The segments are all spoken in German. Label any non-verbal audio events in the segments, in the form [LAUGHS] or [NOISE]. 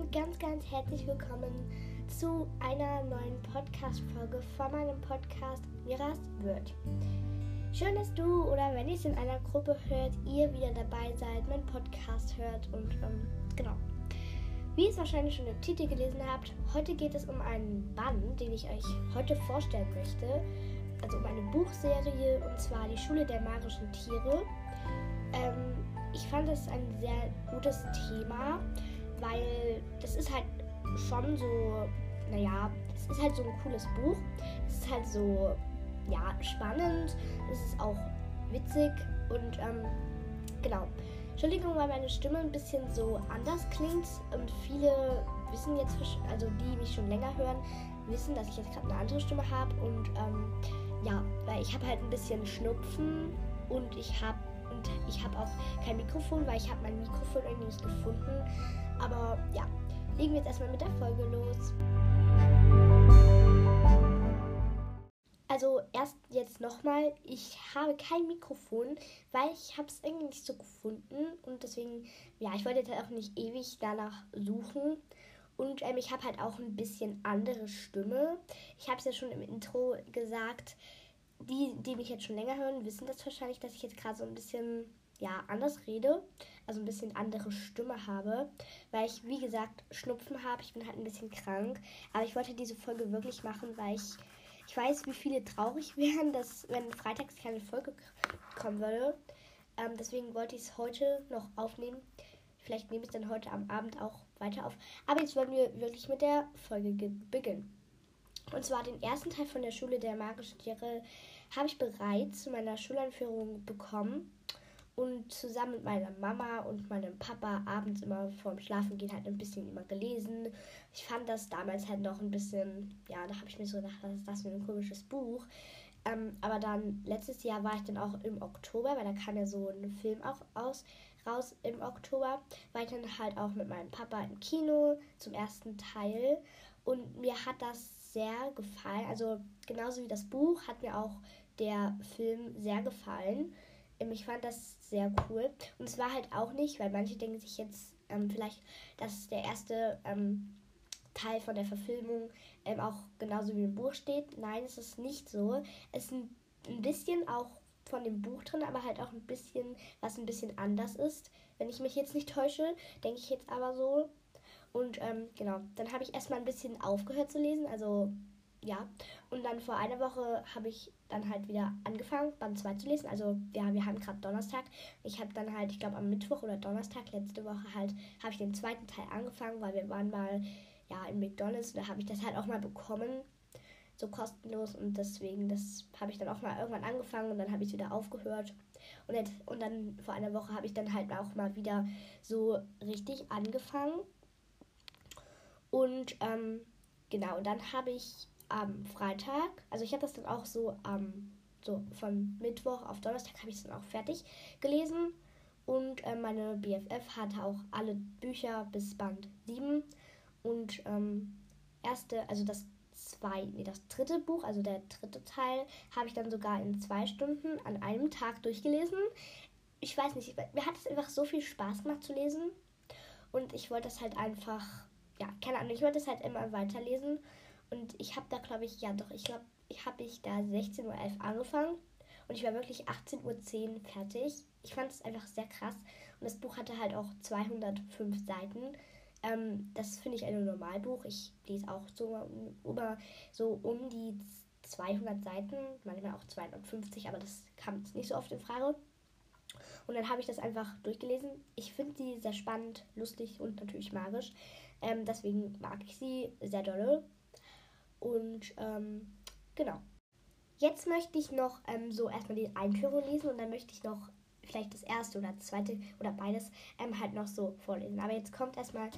damit ganz, ganz herzlich willkommen zu einer neuen Podcast-Folge von meinem Podcast Miras wird. Schön, dass du oder wenn ihr es in einer Gruppe hört, ihr wieder dabei seid, meinen Podcast hört und ähm, genau. Wie ihr es wahrscheinlich schon im Titel gelesen habt, heute geht es um einen Bann, den ich euch heute vorstellen möchte. Also um eine Buchserie und zwar die Schule der magischen Tiere. Ähm, ich fand das ein sehr gutes Thema, weil das ist halt schon so, naja, es ist halt so ein cooles Buch. Es ist halt so, ja, spannend. Es ist auch witzig und ähm, genau. Entschuldigung, weil meine Stimme ein bisschen so anders klingt und viele wissen jetzt, also die mich schon länger hören, wissen, dass ich jetzt gerade eine andere Stimme habe und ähm, ja, weil ich habe halt ein bisschen Schnupfen und ich habe und ich habe auch kein Mikrofon, weil ich habe mein Mikrofon irgendwie nicht gefunden. Aber ja, legen wir jetzt erstmal mit der Folge los. Also erst jetzt nochmal, ich habe kein Mikrofon, weil ich habe es irgendwie nicht so gefunden und deswegen, ja, ich wollte jetzt halt auch nicht ewig danach suchen. Und ähm, ich habe halt auch ein bisschen andere Stimme. Ich habe es ja schon im Intro gesagt die, die mich jetzt schon länger hören, wissen das wahrscheinlich, dass ich jetzt gerade so ein bisschen ja, anders rede, also ein bisschen andere Stimme habe, weil ich, wie gesagt, Schnupfen habe. Ich bin halt ein bisschen krank. Aber ich wollte diese Folge wirklich machen, weil ich, ich weiß, wie viele traurig [LAUGHS] wären, dass wenn freitags keine Folge kommen würde. Ähm, deswegen wollte ich es heute noch aufnehmen. Vielleicht nehme ich es dann heute am Abend auch weiter auf. Aber jetzt wollen wir wirklich mit der Folge beginnen. Und zwar den ersten Teil von der Schule der magischen Tiere habe ich bereits zu meiner Schuleinführung bekommen und zusammen mit meiner Mama und meinem Papa abends immer vorm Schlafengehen halt ein bisschen immer gelesen. Ich fand das damals halt noch ein bisschen, ja, da habe ich mir so gedacht, was ist das für ein komisches Buch. Ähm, aber dann letztes Jahr war ich dann auch im Oktober, weil da kam ja so ein Film auch aus, raus im Oktober, war ich dann halt auch mit meinem Papa im Kino zum ersten Teil und mir hat das sehr gefallen. Also genauso wie das Buch hat mir auch der Film sehr gefallen. Ähm, ich fand das sehr cool. Und es war halt auch nicht, weil manche denken sich jetzt ähm, vielleicht, dass der erste ähm, Teil von der Verfilmung ähm, auch genauso wie im Buch steht. Nein, es ist nicht so. Es ist ein, ein bisschen auch von dem Buch drin, aber halt auch ein bisschen, was ein bisschen anders ist. Wenn ich mich jetzt nicht täusche, denke ich jetzt aber so. Und ähm, genau, dann habe ich erstmal ein bisschen aufgehört zu lesen, also ja. Und dann vor einer Woche habe ich dann halt wieder angefangen, Band 2 zu lesen. Also ja, wir haben gerade Donnerstag. Ich habe dann halt, ich glaube am Mittwoch oder Donnerstag letzte Woche halt, habe ich den zweiten Teil angefangen, weil wir waren mal ja in McDonalds und da habe ich das halt auch mal bekommen, so kostenlos und deswegen, das habe ich dann auch mal irgendwann angefangen und dann habe ich wieder aufgehört. Und, jetzt, und dann vor einer Woche habe ich dann halt auch mal wieder so richtig angefangen. Und ähm, genau, dann habe ich am Freitag, also ich habe das dann auch so am, so von Mittwoch auf Donnerstag habe ich es dann auch fertig gelesen. Und äh, meine BFF hatte auch alle Bücher bis Band 7. Und ähm, erste, also das zwei, nee, das dritte Buch, also der dritte Teil, habe ich dann sogar in zwei Stunden an einem Tag durchgelesen. Ich weiß nicht, mir hat es einfach so viel Spaß gemacht zu lesen. Und ich wollte das halt einfach ja, keine Ahnung, ich wollte es halt immer weiterlesen. Und ich habe da, glaube ich, ja doch, ich glaube, ich habe ich da 16.11 Uhr angefangen und ich war wirklich 18.10 Uhr fertig. Ich fand es einfach sehr krass. Und das Buch hatte halt auch 205 Seiten. Ähm, das finde ich ein Normalbuch. Ich lese auch so, über, so um die 200 Seiten, manchmal auch 250, aber das kam jetzt nicht so oft in Frage. Und dann habe ich das einfach durchgelesen. Ich finde sie sehr spannend, lustig und natürlich magisch. Ähm, deswegen mag ich sie sehr dolle. Und ähm, genau. Jetzt möchte ich noch ähm, so erstmal die Einführung lesen und dann möchte ich noch vielleicht das erste oder das zweite oder beides ähm, halt noch so vorlesen. Aber jetzt kommt erstmal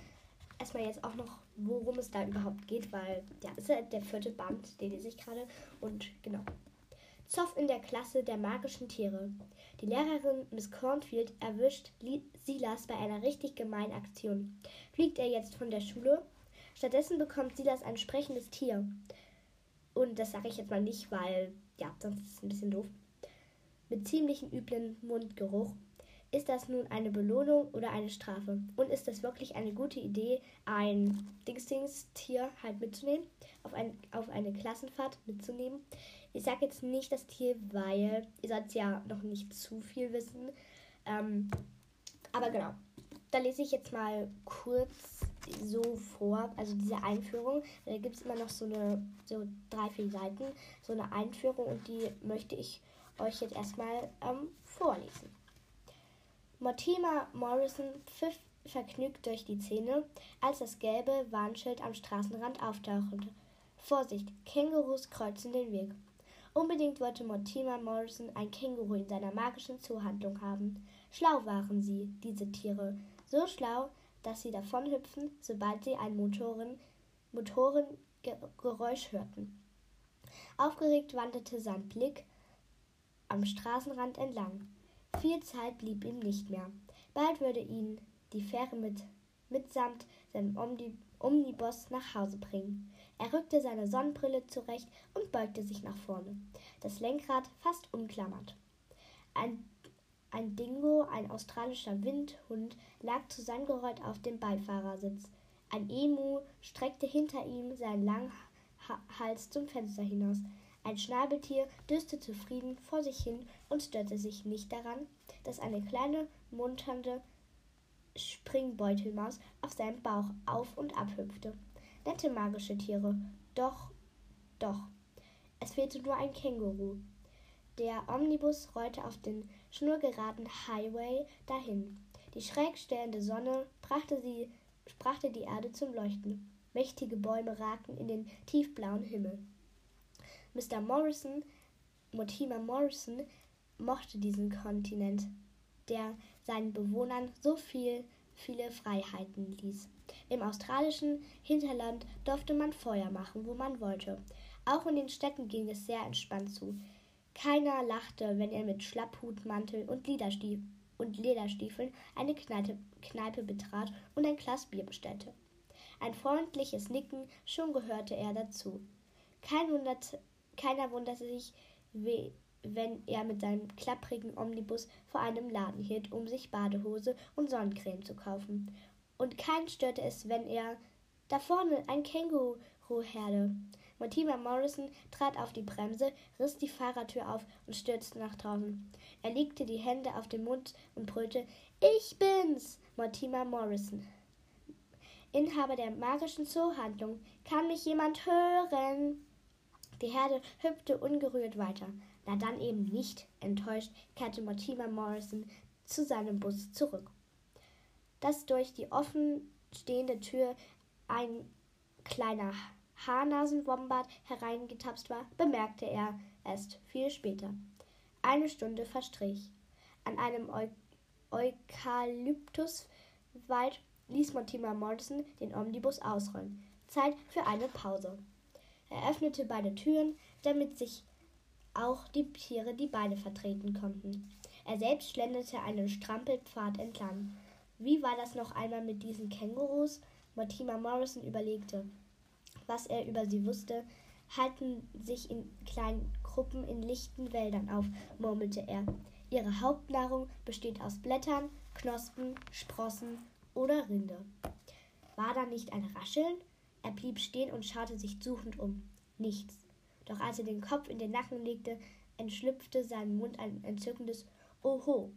erstmal jetzt auch noch, worum es da überhaupt geht, weil ja, ist ja der vierte Band, den lese ich gerade. Und genau. Zoff in der Klasse der magischen Tiere. Die Lehrerin Miss Cornfield erwischt Silas bei einer richtig gemeinen Aktion. Fliegt er jetzt von der Schule? Stattdessen bekommt Silas ein sprechendes Tier. Und das sage ich jetzt mal nicht, weil, ja, sonst ist es ein bisschen doof. Mit ziemlich üblen Mundgeruch. Ist das nun eine Belohnung oder eine Strafe? Und ist das wirklich eine gute Idee, ein Dings-Dings-Tier halt mitzunehmen, auf, ein, auf eine Klassenfahrt mitzunehmen? Ich sage jetzt nicht das Tier, weil ihr sollt ja noch nicht zu viel wissen. Ähm, aber genau, da lese ich jetzt mal kurz so vor, also diese Einführung. Da gibt es immer noch so eine, so drei, vier Seiten, so eine Einführung und die möchte ich euch jetzt erstmal ähm, vorlesen. Mortimer Morrison pfiff vergnügt durch die Zähne, als das gelbe Warnschild am Straßenrand auftauchte. Vorsicht, Kängurus kreuzen den Weg. Unbedingt wollte Mortimer Morrison ein Känguru in seiner magischen Zuhandlung haben. Schlau waren sie, diese Tiere. So schlau, dass sie davonhüpfen, sobald sie ein Motoren, Motorengeräusch hörten. Aufgeregt wanderte sein Blick am Straßenrand entlang. Viel Zeit blieb ihm nicht mehr. Bald würde ihn die Fähre mit, mitsamt seinem Omni, Omnibus nach Hause bringen. Er rückte seine Sonnenbrille zurecht und beugte sich nach vorne, das Lenkrad fast umklammert. Ein, ein Dingo, ein australischer Windhund, lag zusammengerollt auf dem Beifahrersitz. Ein Emu streckte hinter ihm seinen langen Hals zum Fenster hinaus. Ein Schnabeltier döste zufrieden vor sich hin und störte sich nicht daran, dass eine kleine, munternde Springbeutelmaus auf seinem Bauch auf und ab hüpfte. Nette magische Tiere. Doch, doch. Es fehlte nur ein Känguru. Der Omnibus rollte auf den schnurgeraden Highway dahin. Die schräg stehende Sonne brachte, sie, brachte die Erde zum Leuchten. Mächtige Bäume ragten in den tiefblauen Himmel. Mr. Morrison, Mortimer Morrison, mochte diesen Kontinent, der seinen Bewohnern so viel, viele Freiheiten ließ. Im australischen Hinterland durfte man Feuer machen, wo man wollte. Auch in den Städten ging es sehr entspannt zu. Keiner lachte, wenn er mit Schlapphutmantel und, und Lederstiefeln eine Kneipe, Kneipe betrat und ein Glas Bier bestellte. Ein freundliches Nicken, schon gehörte er dazu. Kein Wunder, keiner wunderte sich, wenn er mit seinem klapprigen Omnibus vor einem Laden hielt, um sich Badehose und Sonnencreme zu kaufen. Und keinen störte es, wenn er da vorne ein Känguru-Herde. Mortimer Morrison trat auf die Bremse, riss die Fahrertür auf und stürzte nach draußen. Er legte die Hände auf den Mund und brüllte: Ich bin's! Mortimer Morrison. Inhaber der magischen Zoohandlung. Kann mich jemand hören? Die Herde hüpfte ungerührt weiter. Na dann eben nicht. Enttäuscht kehrte Mortimer Morrison zu seinem Bus zurück. Dass durch die offen stehende Tür ein kleiner Haarnasenwombat hereingetapst war, bemerkte er erst viel später. Eine Stunde verstrich. An einem Eu Eukalyptuswald ließ Mortimer Morrison den Omnibus ausrollen. Zeit für eine Pause. Er öffnete beide Türen, damit sich auch die Tiere die Beine vertreten konnten. Er selbst schlenderte einen Strampelpfad entlang. Wie war das noch einmal mit diesen Kängurus? Mortimer Morrison überlegte, was er über sie wusste, halten sich in kleinen Gruppen in lichten Wäldern auf, murmelte er. Ihre Hauptnahrung besteht aus Blättern, Knospen, Sprossen oder Rinde. War da nicht ein Rascheln? Er blieb stehen und schaute sich suchend um. Nichts. Doch als er den Kopf in den Nacken legte, entschlüpfte seinem Mund ein entzückendes Oho.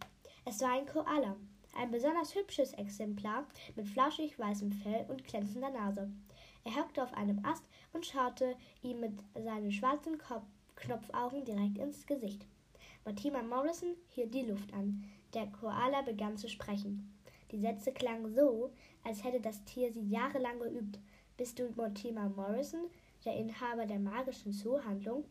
Es war ein Koala, ein besonders hübsches Exemplar mit flauschig weißem Fell und glänzender Nase. Er hockte auf einem Ast und schaute ihm mit seinen schwarzen Kopf Knopfaugen direkt ins Gesicht. Mortimer Morrison hielt die Luft an. Der Koala begann zu sprechen. Die Sätze klangen so, als hätte das Tier sie jahrelang geübt. Bist du Mortimer Morrison? Der Inhaber der magischen Zoohandlung.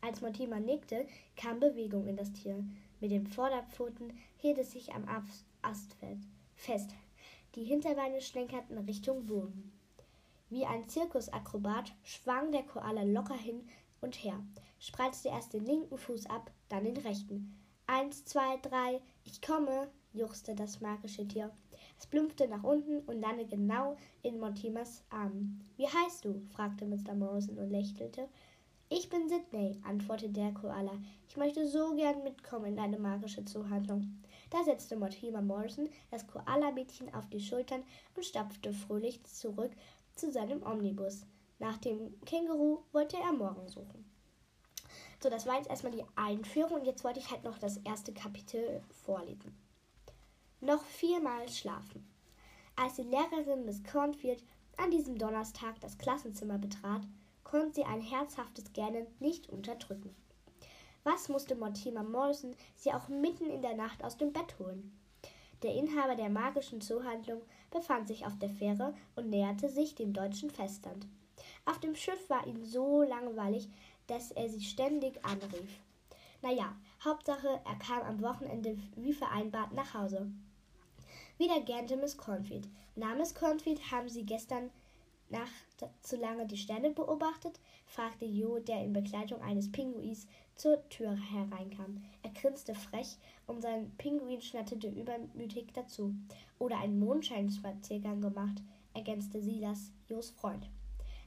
Als Mortimer nickte, kam Bewegung in das Tier. Mit den Vorderpfoten hielt es sich am Ast fest. Die Hinterbeine schlenkerten Richtung Boden. Wie ein Zirkusakrobat schwang der Koala locker hin und her, spreizte erst den linken Fuß ab, dann den rechten. Eins, zwei, drei, ich komme, juchzte das magische Tier. Es plumpfte nach unten und landete genau in Mortimers Armen. Wie heißt du? fragte Mr. Morrison und lächelte. Ich bin Sidney, antwortete der Koala. Ich möchte so gern mitkommen in deine magische Zuhandlung. Da setzte Mortimer Morrison das Koala-Mädchen auf die Schultern und stapfte fröhlich zurück zu seinem Omnibus. Nach dem Känguru wollte er morgen suchen. So, das war jetzt erstmal die Einführung und jetzt wollte ich halt noch das erste Kapitel vorlesen. Noch viermal schlafen. Als die Lehrerin Miss Cornfield an diesem Donnerstag das Klassenzimmer betrat, konnte sie ein herzhaftes Gähnen nicht unterdrücken. Was musste Mortimer Morrison sie auch mitten in der Nacht aus dem Bett holen? Der Inhaber der magischen Zoohandlung befand sich auf der Fähre und näherte sich dem deutschen Festland. Auf dem Schiff war ihm so langweilig, dass er sie ständig anrief. Naja, Hauptsache, er kam am Wochenende wie vereinbart nach Hause. Wieder gähnte Miss Cornfield. Na, Miss Cornfield, haben Sie gestern Nacht zu lange die Sterne beobachtet? fragte Jo, der in Begleitung eines Pinguins zur Tür hereinkam. Er grinste frech und sein Pinguin schnatterte übermütig dazu. Oder einen Mondscheinspaziergang gemacht, ergänzte Silas, Jos Freund.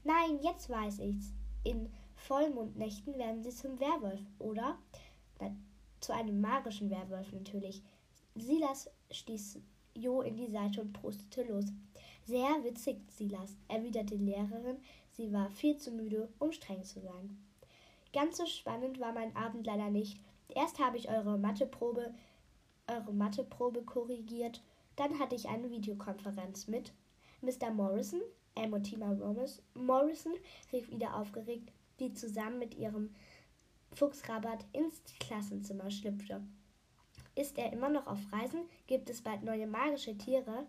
Nein, jetzt weiß ich's. In Vollmondnächten werden sie zum Werwolf, oder? Na, zu einem magischen Werwolf natürlich. Silas stieß Jo in die Seite und prustete los. Sehr witzig, Silas, erwiderte die Lehrerin. Sie war viel zu müde, um streng zu sein. Ganz so spannend war mein Abend leider nicht. Erst habe ich eure Matheprobe, eure Matheprobe korrigiert, dann hatte ich eine Videokonferenz mit Mr. Morrison, Emotima Morrison, rief Ida aufgeregt, die zusammen mit ihrem Fuchsrabat ins Klassenzimmer schlüpfte. Ist er immer noch auf Reisen? Gibt es bald neue magische Tiere?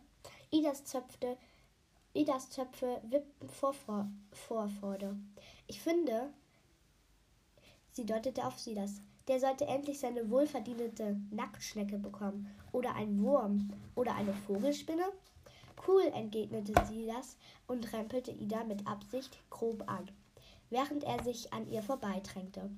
Idas Zöpfe, Idas Zöpfe wippten vor, vor. Ich finde, sie deutete auf Silas. Der sollte endlich seine wohlverdiente Nacktschnecke bekommen. Oder ein Wurm. Oder eine Vogelspinne. Cool, entgegnete Silas und rempelte Ida mit Absicht grob an, während er sich an ihr vorbeidrängte.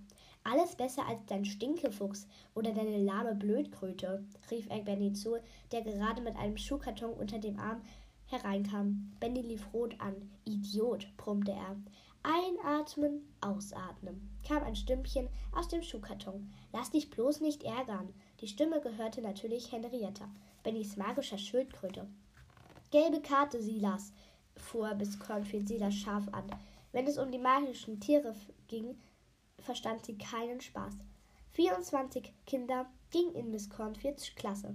Alles besser als dein Stinkefuchs oder deine lahme Blödkröte, rief er Benny zu, der gerade mit einem Schuhkarton unter dem Arm hereinkam. Benny lief rot an. Idiot, brummte er. Einatmen, ausatmen, kam ein Stimmchen aus dem Schuhkarton. Lass dich bloß nicht ärgern. Die Stimme gehörte natürlich Henrietta, Bennys magischer Schildkröte. Gelbe Karte, Silas, fuhr Miss Cornfield Silas scharf an. Wenn es um die magischen Tiere ging, verstand sie keinen Spaß. 24 Kinder gingen in Miss Cornfields Klasse.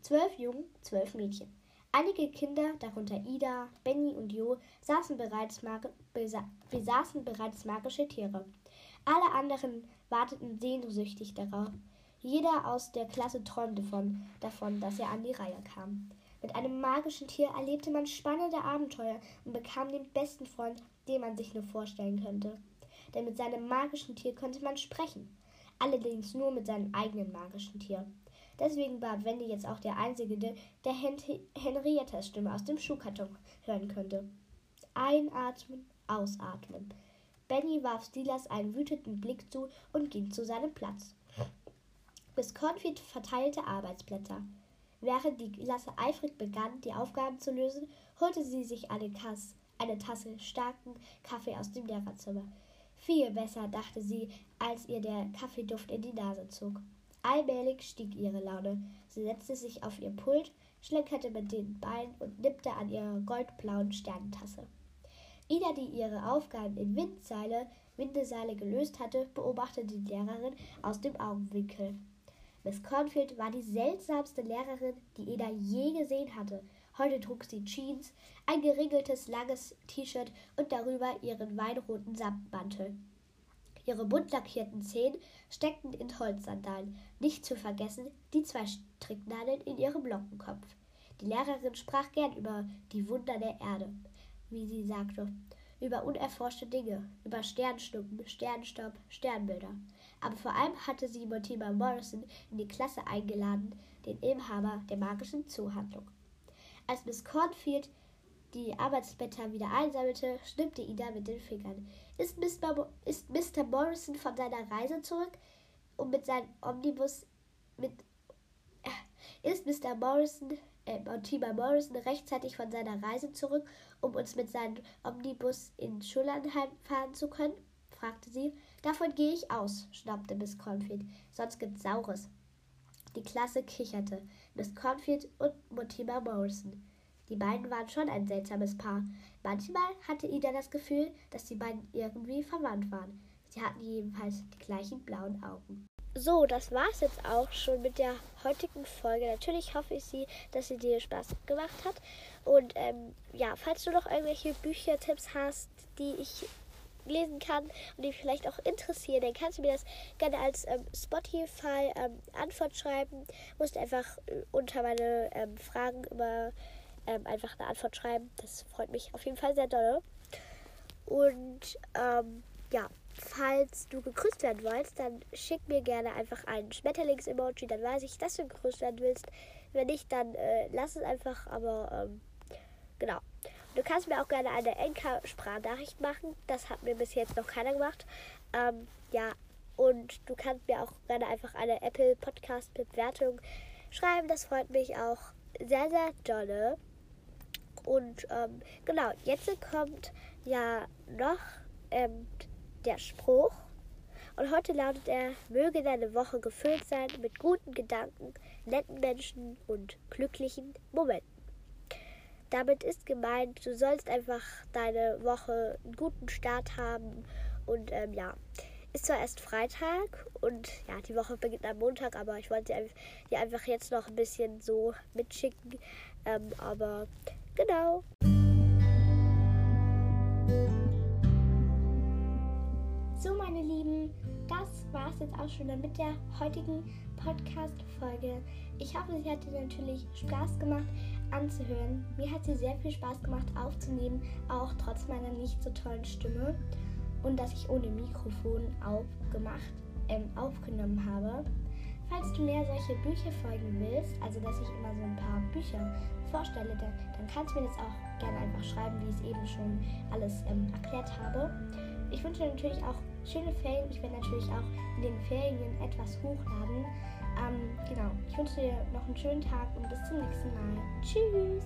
Zwölf Jungen, zwölf Mädchen. Einige Kinder, darunter Ida, Benny und Jo, saßen bereits besaßen bereits magische Tiere. Alle anderen warteten sehnsüchtig darauf. Jeder aus der Klasse träumte von, davon, dass er an die Reihe kam. Mit einem magischen Tier erlebte man spannende Abenteuer und bekam den besten Freund, den man sich nur vorstellen könnte. Denn mit seinem magischen Tier konnte man sprechen. Allerdings nur mit seinem eigenen magischen Tier. Deswegen war Wendy jetzt auch der Einzige, der Hen Henriettas Stimme aus dem Schuhkarton hören könnte. Einatmen, ausatmen. Benny warf Silas einen wütenden Blick zu und ging zu seinem Platz. Miss Cornfield verteilte Arbeitsblätter. Während die Klasse eifrig begann, die Aufgaben zu lösen, holte sie sich eine, Kass, eine Tasse starken Kaffee aus dem Lehrerzimmer. Viel besser, dachte sie, als ihr der Kaffeeduft in die Nase zog. Allmählich stieg ihre Laune. Sie setzte sich auf ihr Pult, schlenkerte mit den Beinen und nippte an ihrer goldblauen Sternentasse. Ida, die ihre Aufgaben in Windseile, Windeseile gelöst hatte, beobachtete die Lehrerin aus dem Augenwinkel. Miss Cornfield war die seltsamste Lehrerin, die Eda je gesehen hatte. Heute trug sie Jeans, ein geregeltes langes T-Shirt und darüber ihren weinroten Samtmantel. Ihre bunt lackierten Zehen steckten in Holzsandalen, nicht zu vergessen die zwei Stricknadeln in ihrem Lockenkopf. Die Lehrerin sprach gern über die Wunder der Erde, wie sie sagte, über unerforschte Dinge, über Sternschnuppen, Sternstaub, Sternbilder aber vor allem hatte sie Mortimer Morrison in die Klasse eingeladen, den Inhaber der magischen Zoohandlung. Als Miss Cornfield die Arbeitsblätter wieder einsammelte, schnippte Ida mit den Fingern. Ist Mr. ist Mr. Morrison von seiner Reise zurück, um mit seinem Omnibus mit äh, ist Mr. Morrison, äh, Mortimer Morrison rechtzeitig von seiner Reise zurück, um uns mit seinem Omnibus in Schullandheim fahren zu können? fragte sie. Davon gehe ich aus, schnappte Miss Cornfield. Sonst gibt's Saures. Die Klasse kicherte. Miss Cornfield und Mortimer Morrison. Die beiden waren schon ein seltsames Paar. Manchmal hatte Ida das Gefühl, dass die beiden irgendwie verwandt waren. Sie hatten jedenfalls die gleichen blauen Augen. So, das war's jetzt auch schon mit der heutigen Folge. Natürlich hoffe ich sie, dass sie dir Spaß gemacht hat. Und ähm, ja, falls du noch irgendwelche Büchertipps hast, die ich lesen kann und die vielleicht auch interessieren, dann kannst du mir das gerne als ähm, Spotify ähm, Antwort schreiben. Musst einfach äh, unter meine ähm, Fragen immer ähm, einfach eine Antwort schreiben. Das freut mich auf jeden Fall sehr doll. Und ähm, ja, falls du gegrüßt werden willst, dann schick mir gerne einfach ein Schmetterlings-Emoji, dann weiß ich, dass du gegrüßt werden willst. Wenn nicht, dann äh, lass es einfach, aber ähm, genau. Du kannst mir auch gerne eine Enka-Sprachnachricht machen. Das hat mir bis jetzt noch keiner gemacht. Ähm, ja, und du kannst mir auch gerne einfach eine Apple Podcast Bewertung schreiben. Das freut mich auch sehr, sehr dolle. Und ähm, genau, jetzt kommt ja noch ähm, der Spruch. Und heute lautet er, möge deine Woche gefüllt sein mit guten Gedanken, netten Menschen und glücklichen Momenten. Damit ist gemeint, du sollst einfach deine Woche einen guten Start haben. Und ähm, ja, ist zwar erst Freitag und ja, die Woche beginnt am Montag, aber ich wollte dir einfach jetzt noch ein bisschen so mitschicken. Ähm, aber genau. So, meine Lieben, das war es jetzt auch schon mit der heutigen Podcast-Folge. Ich hoffe, sie hat dir natürlich Spaß gemacht anzuhören. Mir hat sie sehr viel Spaß gemacht aufzunehmen, auch trotz meiner nicht so tollen Stimme. Und dass ich ohne Mikrofon aufgemacht, ähm, aufgenommen habe. Falls du mehr solche Bücherfolgen willst, also dass ich immer so ein paar Bücher vorstelle, dann, dann kannst du mir das auch gerne einfach schreiben, wie ich es eben schon alles ähm, erklärt habe. Ich wünsche dir natürlich auch schöne Ferien. Ich werde natürlich auch in den Ferien etwas hochladen. Ähm, genau. Ich wünsche dir noch einen schönen Tag und bis zum nächsten Mal. Tschüss.